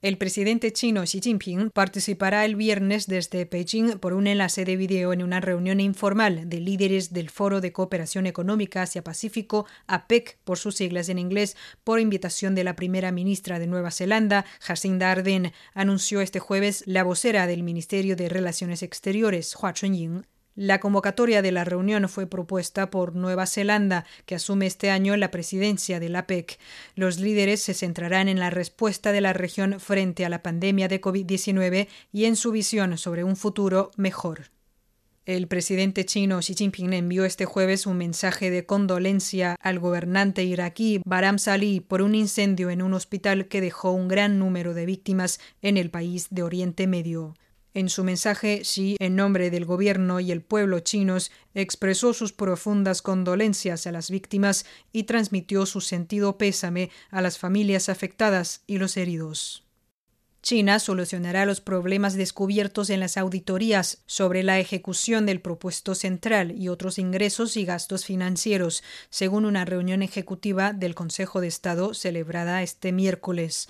El presidente chino Xi Jinping participará el viernes desde Beijing por un enlace de video en una reunión informal de líderes del Foro de Cooperación Económica Asia-Pacífico, APEC por sus siglas en inglés, por invitación de la primera ministra de Nueva Zelanda, Jacinda Ardern, anunció este jueves la vocera del Ministerio de Relaciones Exteriores, Hua Chunying. La convocatoria de la reunión fue propuesta por Nueva Zelanda, que asume este año la presidencia de la APEC. Los líderes se centrarán en la respuesta de la región frente a la pandemia de COVID-19 y en su visión sobre un futuro mejor. El presidente chino Xi Jinping envió este jueves un mensaje de condolencia al gobernante iraquí Baram Salih por un incendio en un hospital que dejó un gran número de víctimas en el país de Oriente Medio. En su mensaje, Xi, en nombre del gobierno y el pueblo chinos, expresó sus profundas condolencias a las víctimas y transmitió su sentido pésame a las familias afectadas y los heridos. China solucionará los problemas descubiertos en las auditorías sobre la ejecución del propuesto central y otros ingresos y gastos financieros, según una reunión ejecutiva del Consejo de Estado celebrada este miércoles.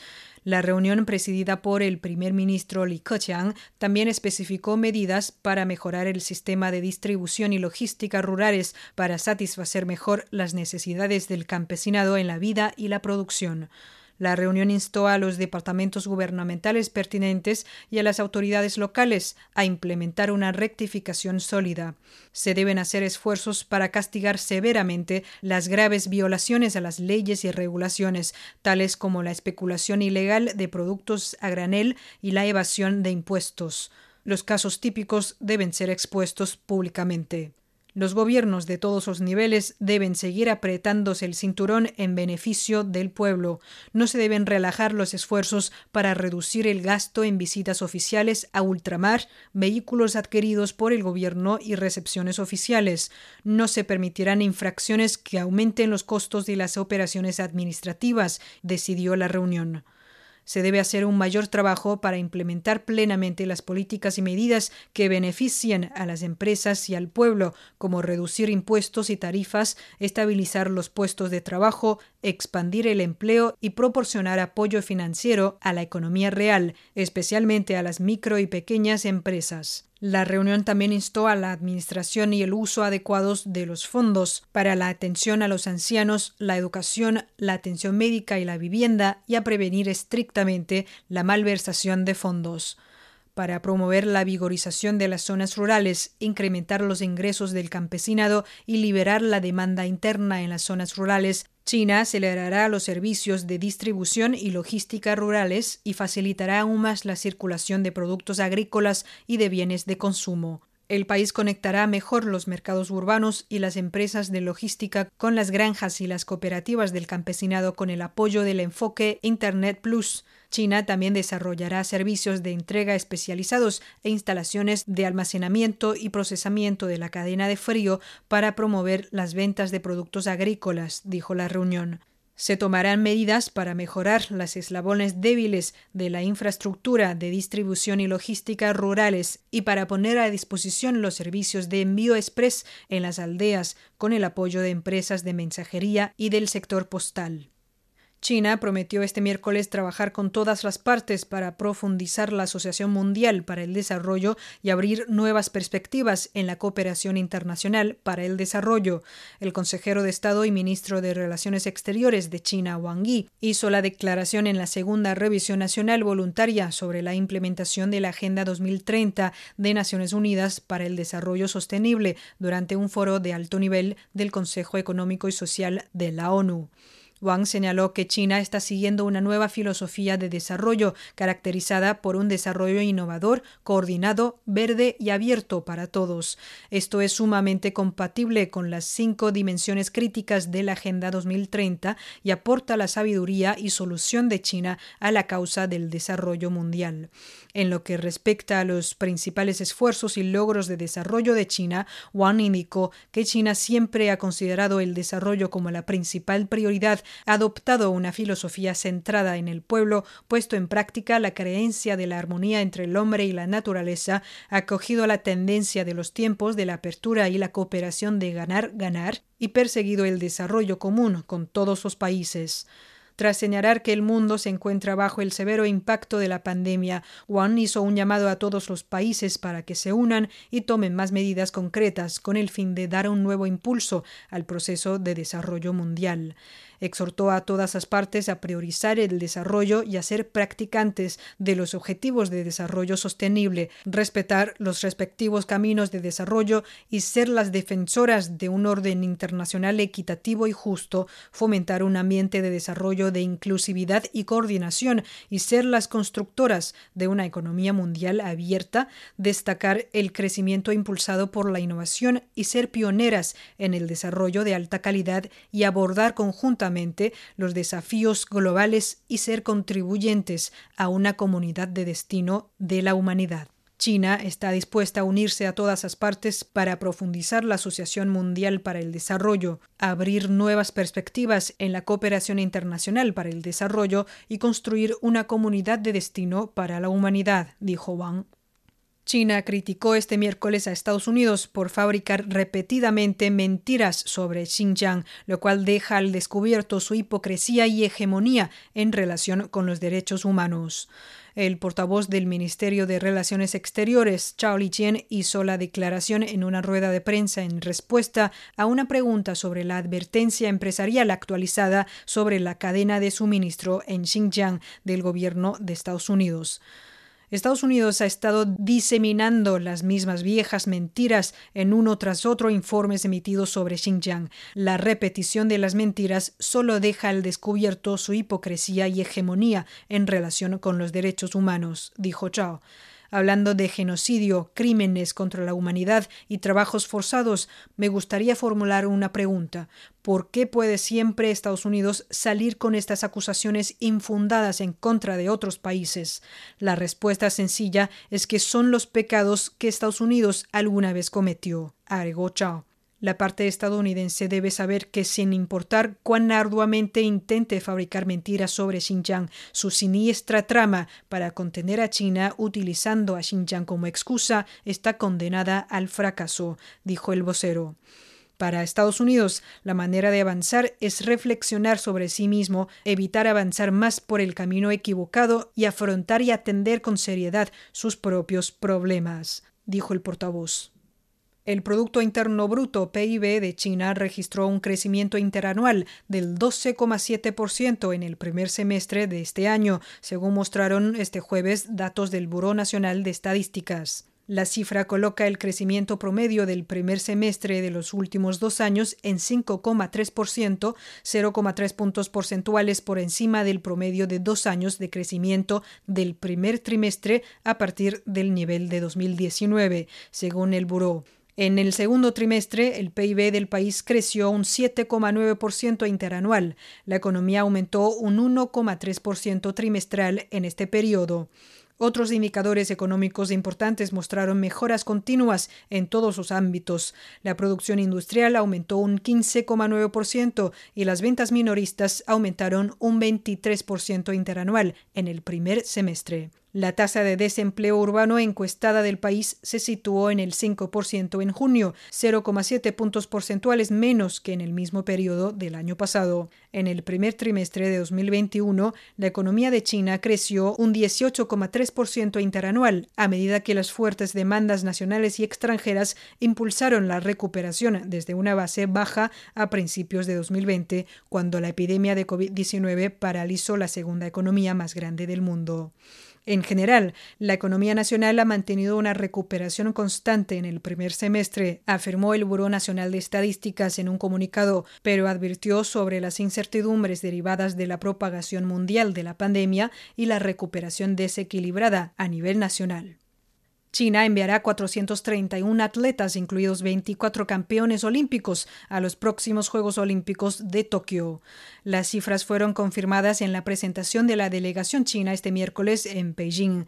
La reunión presidida por el primer ministro Li Keqiang también especificó medidas para mejorar el sistema de distribución y logística rurales para satisfacer mejor las necesidades del campesinado en la vida y la producción. La reunión instó a los departamentos gubernamentales pertinentes y a las autoridades locales a implementar una rectificación sólida. Se deben hacer esfuerzos para castigar severamente las graves violaciones a las leyes y regulaciones, tales como la especulación ilegal de productos a granel y la evasión de impuestos. Los casos típicos deben ser expuestos públicamente. Los gobiernos de todos los niveles deben seguir apretándose el cinturón en beneficio del pueblo. No se deben relajar los esfuerzos para reducir el gasto en visitas oficiales a ultramar, vehículos adquiridos por el gobierno y recepciones oficiales. No se permitirán infracciones que aumenten los costos de las operaciones administrativas, decidió la reunión se debe hacer un mayor trabajo para implementar plenamente las políticas y medidas que beneficien a las empresas y al pueblo, como reducir impuestos y tarifas, estabilizar los puestos de trabajo, expandir el empleo y proporcionar apoyo financiero a la economía real, especialmente a las micro y pequeñas empresas. La reunión también instó a la administración y el uso adecuados de los fondos para la atención a los ancianos, la educación, la atención médica y la vivienda y a prevenir estrictamente la malversación de fondos para promover la vigorización de las zonas rurales, incrementar los ingresos del campesinado y liberar la demanda interna en las zonas rurales, China acelerará los servicios de distribución y logística rurales y facilitará aún más la circulación de productos agrícolas y de bienes de consumo. El país conectará mejor los mercados urbanos y las empresas de logística con las granjas y las cooperativas del campesinado con el apoyo del enfoque Internet Plus. China también desarrollará servicios de entrega especializados e instalaciones de almacenamiento y procesamiento de la cadena de frío para promover las ventas de productos agrícolas, dijo la reunión. Se tomarán medidas para mejorar las eslabones débiles de la infraestructura de distribución y logística rurales y para poner a disposición los servicios de envío express en las aldeas con el apoyo de empresas de mensajería y del sector postal. China prometió este miércoles trabajar con todas las partes para profundizar la Asociación Mundial para el Desarrollo y abrir nuevas perspectivas en la cooperación internacional para el desarrollo. El consejero de Estado y ministro de Relaciones Exteriores de China, Wang Yi, hizo la declaración en la segunda revisión nacional voluntaria sobre la implementación de la Agenda 2030 de Naciones Unidas para el Desarrollo Sostenible durante un foro de alto nivel del Consejo Económico y Social de la ONU. Wang señaló que China está siguiendo una nueva filosofía de desarrollo caracterizada por un desarrollo innovador, coordinado, verde y abierto para todos. Esto es sumamente compatible con las cinco dimensiones críticas de la Agenda 2030 y aporta la sabiduría y solución de China a la causa del desarrollo mundial. En lo que respecta a los principales esfuerzos y logros de desarrollo de China, Wang indicó que China siempre ha considerado el desarrollo como la principal prioridad adoptado una filosofía centrada en el pueblo, puesto en práctica la creencia de la armonía entre el hombre y la naturaleza, acogido la tendencia de los tiempos de la apertura y la cooperación de ganar-ganar y perseguido el desarrollo común con todos los países. Tras señalar que el mundo se encuentra bajo el severo impacto de la pandemia, Wang hizo un llamado a todos los países para que se unan y tomen más medidas concretas con el fin de dar un nuevo impulso al proceso de desarrollo mundial. Exhortó a todas las partes a priorizar el desarrollo y a ser practicantes de los objetivos de desarrollo sostenible, respetar los respectivos caminos de desarrollo y ser las defensoras de un orden internacional equitativo y justo, fomentar un ambiente de desarrollo de inclusividad y coordinación y ser las constructoras de una economía mundial abierta, destacar el crecimiento impulsado por la innovación y ser pioneras en el desarrollo de alta calidad y abordar conjuntamente los desafíos globales y ser contribuyentes a una comunidad de destino de la humanidad. China está dispuesta a unirse a todas las partes para profundizar la Asociación Mundial para el Desarrollo, abrir nuevas perspectivas en la cooperación internacional para el desarrollo y construir una comunidad de destino para la humanidad, dijo Wang. China criticó este miércoles a Estados Unidos por fabricar repetidamente mentiras sobre Xinjiang, lo cual deja al descubierto su hipocresía y hegemonía en relación con los derechos humanos. El portavoz del Ministerio de Relaciones Exteriores, Chao Lijian, hizo la declaración en una rueda de prensa en respuesta a una pregunta sobre la advertencia empresarial actualizada sobre la cadena de suministro en Xinjiang del gobierno de Estados Unidos. Estados Unidos ha estado diseminando las mismas viejas mentiras en uno tras otro informes emitidos sobre Xinjiang. La repetición de las mentiras solo deja al descubierto su hipocresía y hegemonía en relación con los derechos humanos, dijo Chao. Hablando de genocidio, crímenes contra la humanidad y trabajos forzados, me gustaría formular una pregunta. ¿Por qué puede siempre Estados Unidos salir con estas acusaciones infundadas en contra de otros países? La respuesta sencilla es que son los pecados que Estados Unidos alguna vez cometió, agregó Chao. La parte estadounidense debe saber que sin importar cuán arduamente intente fabricar mentiras sobre Xinjiang, su siniestra trama para contener a China utilizando a Xinjiang como excusa está condenada al fracaso, dijo el vocero. Para Estados Unidos, la manera de avanzar es reflexionar sobre sí mismo, evitar avanzar más por el camino equivocado y afrontar y atender con seriedad sus propios problemas, dijo el portavoz. El Producto Interno Bruto PIB de China registró un crecimiento interanual del 12,7% en el primer semestre de este año, según mostraron este jueves datos del Buró Nacional de Estadísticas. La cifra coloca el crecimiento promedio del primer semestre de los últimos dos años en 5,3%, 0,3 puntos porcentuales por encima del promedio de dos años de crecimiento del primer trimestre a partir del nivel de 2019, según el Buró. En el segundo trimestre, el PIB del país creció un 7,9% interanual. La economía aumentó un 1,3% trimestral en este periodo. Otros indicadores económicos importantes mostraron mejoras continuas en todos los ámbitos. La producción industrial aumentó un 15,9% y las ventas minoristas aumentaron un 23% interanual en el primer semestre. La tasa de desempleo urbano encuestada del país se situó en el 5% en junio, 0,7 puntos porcentuales menos que en el mismo periodo del año pasado. En el primer trimestre de 2021, la economía de China creció un 18,3% interanual, a medida que las fuertes demandas nacionales y extranjeras impulsaron la recuperación desde una base baja a principios de 2020, cuando la epidemia de COVID-19 paralizó la segunda economía más grande del mundo. En general, la economía nacional ha mantenido una recuperación constante en el primer semestre, afirmó el Buró Nacional de Estadísticas en un comunicado, pero advirtió sobre las incertidumbres derivadas de la propagación mundial de la pandemia y la recuperación desequilibrada a nivel nacional. China enviará 431 atletas, incluidos 24 campeones olímpicos, a los próximos Juegos Olímpicos de Tokio. Las cifras fueron confirmadas en la presentación de la delegación china este miércoles en Beijing.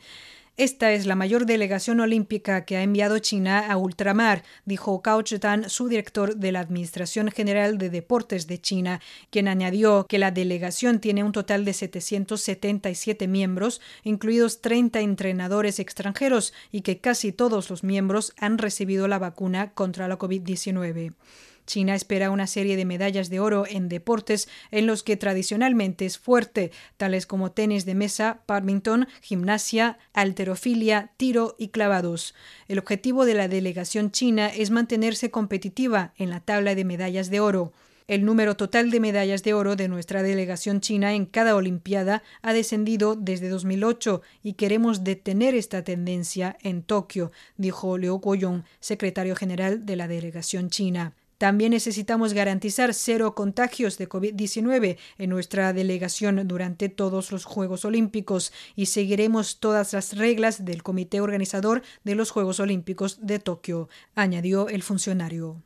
Esta es la mayor delegación olímpica que ha enviado China a ultramar, dijo Cao Chetan, su director de la Administración General de Deportes de China, quien añadió que la delegación tiene un total de 777 miembros, incluidos 30 entrenadores extranjeros, y que casi todos los miembros han recibido la vacuna contra la COVID-19. China espera una serie de medallas de oro en deportes en los que tradicionalmente es fuerte, tales como tenis de mesa, badminton, gimnasia, alterofilia, tiro y clavados. El objetivo de la delegación china es mantenerse competitiva en la tabla de medallas de oro. El número total de medallas de oro de nuestra delegación china en cada Olimpiada ha descendido desde 2008 y queremos detener esta tendencia en Tokio, dijo Liu Guoyong, secretario general de la delegación china. También necesitamos garantizar cero contagios de COVID-19 en nuestra delegación durante todos los Juegos Olímpicos y seguiremos todas las reglas del comité organizador de los Juegos Olímpicos de Tokio, añadió el funcionario.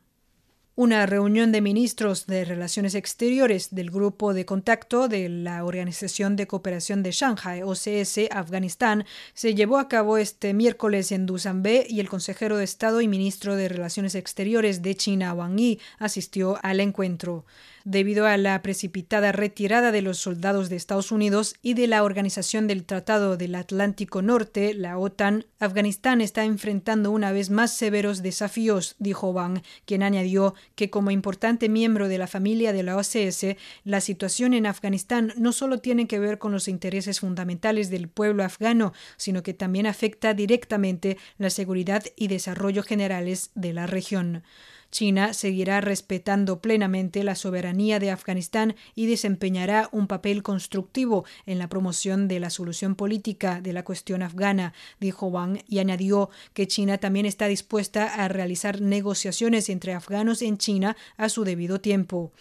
Una reunión de ministros de Relaciones Exteriores del Grupo de Contacto de la Organización de Cooperación de Shanghai, OCS, Afganistán, se llevó a cabo este miércoles en Dushanbe y el consejero de Estado y ministro de Relaciones Exteriores de China, Wang Yi, asistió al encuentro debido a la precipitada retirada de los soldados de Estados Unidos y de la Organización del Tratado del Atlántico Norte, la OTAN, Afganistán está enfrentando una vez más severos desafíos, dijo Wang, quien añadió que como importante miembro de la familia de la OCS, la situación en Afganistán no solo tiene que ver con los intereses fundamentales del pueblo afgano, sino que también afecta directamente la seguridad y desarrollo generales de la región. China seguirá respetando plenamente la soberanía de Afganistán y desempeñará un papel constructivo en la promoción de la solución política de la cuestión afgana, dijo Wang y añadió que China también está dispuesta a realizar negociaciones entre afganos en China a su debido tiempo.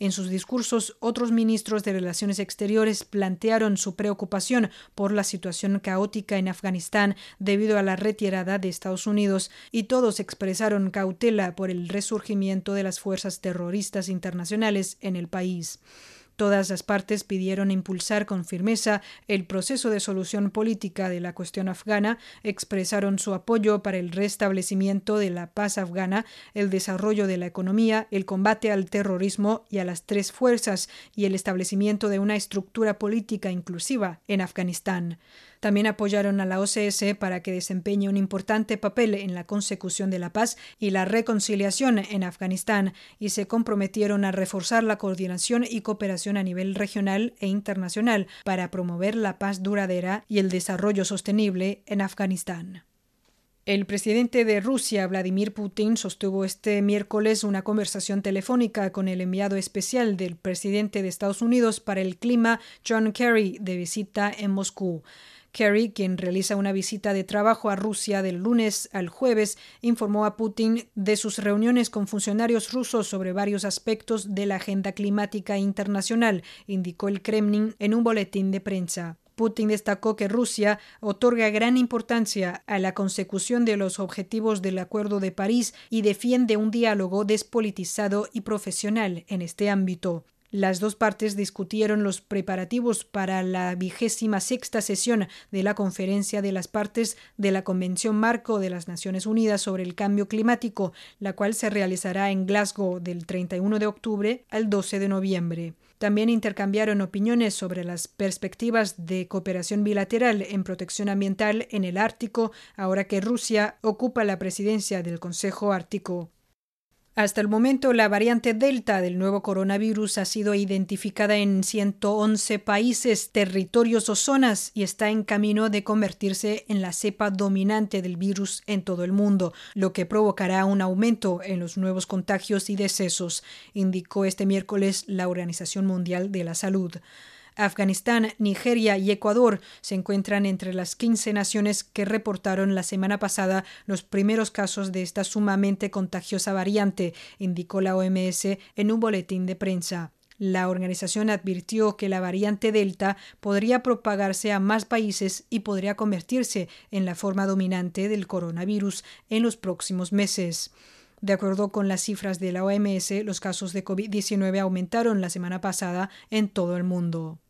En sus discursos, otros ministros de Relaciones Exteriores plantearon su preocupación por la situación caótica en Afganistán debido a la retirada de Estados Unidos y todos expresaron cautela por el resurgimiento de las fuerzas terroristas internacionales en el país. Todas las partes pidieron impulsar con firmeza el proceso de solución política de la cuestión afgana, expresaron su apoyo para el restablecimiento de la paz afgana, el desarrollo de la economía, el combate al terrorismo y a las tres fuerzas y el establecimiento de una estructura política inclusiva en Afganistán. También apoyaron a la OCS para que desempeñe un importante papel en la consecución de la paz y la reconciliación en Afganistán y se comprometieron a reforzar la coordinación y cooperación a nivel regional e internacional para promover la paz duradera y el desarrollo sostenible en Afganistán. El presidente de Rusia, Vladimir Putin, sostuvo este miércoles una conversación telefónica con el enviado especial del presidente de Estados Unidos para el clima, John Kerry, de visita en Moscú. Kerry, quien realiza una visita de trabajo a Rusia del lunes al jueves, informó a Putin de sus reuniones con funcionarios rusos sobre varios aspectos de la agenda climática internacional, indicó el Kremlin en un boletín de prensa. Putin destacó que Rusia otorga gran importancia a la consecución de los objetivos del Acuerdo de París y defiende un diálogo despolitizado y profesional en este ámbito. Las dos partes discutieron los preparativos para la vigésima sexta sesión de la Conferencia de las Partes de la Convención Marco de las Naciones Unidas sobre el Cambio Climático, la cual se realizará en Glasgow del 31 de octubre al 12 de noviembre. También intercambiaron opiniones sobre las perspectivas de cooperación bilateral en protección ambiental en el Ártico, ahora que Rusia ocupa la presidencia del Consejo Ártico. Hasta el momento, la variante Delta del nuevo coronavirus ha sido identificada en 111 países, territorios o zonas y está en camino de convertirse en la cepa dominante del virus en todo el mundo, lo que provocará un aumento en los nuevos contagios y decesos, indicó este miércoles la Organización Mundial de la Salud. Afganistán, Nigeria y Ecuador se encuentran entre las 15 naciones que reportaron la semana pasada los primeros casos de esta sumamente contagiosa variante, indicó la OMS en un boletín de prensa. La organización advirtió que la variante Delta podría propagarse a más países y podría convertirse en la forma dominante del coronavirus en los próximos meses. De acuerdo con las cifras de la OMS, los casos de COVID-19 aumentaron la semana pasada en todo el mundo.